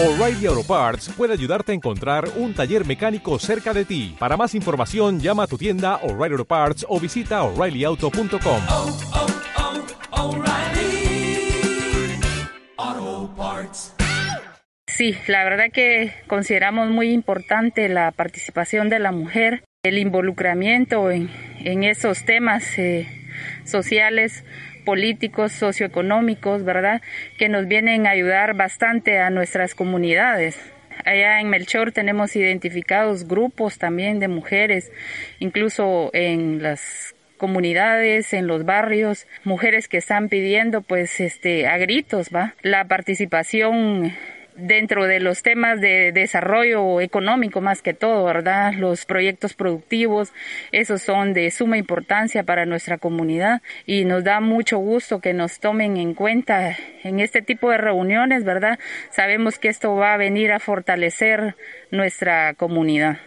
O'Reilly Auto Parts puede ayudarte a encontrar un taller mecánico cerca de ti. Para más información, llama a tu tienda O'Reilly Auto Parts o visita oreillyauto.com. oh, oh, Parts. Sí, la verdad que consideramos muy importante la participación de la mujer, el involucramiento en, en esos temas eh, sociales, políticos, socioeconómicos, ¿verdad? Que nos vienen a ayudar bastante a nuestras comunidades. Allá en Melchor tenemos identificados grupos también de mujeres, incluso en las comunidades, en los barrios, mujeres que están pidiendo pues este a gritos, ¿va? La participación dentro de los temas de desarrollo económico más que todo, ¿verdad? Los proyectos productivos, esos son de suma importancia para nuestra comunidad y nos da mucho gusto que nos tomen en cuenta en este tipo de reuniones, ¿verdad? Sabemos que esto va a venir a fortalecer nuestra comunidad.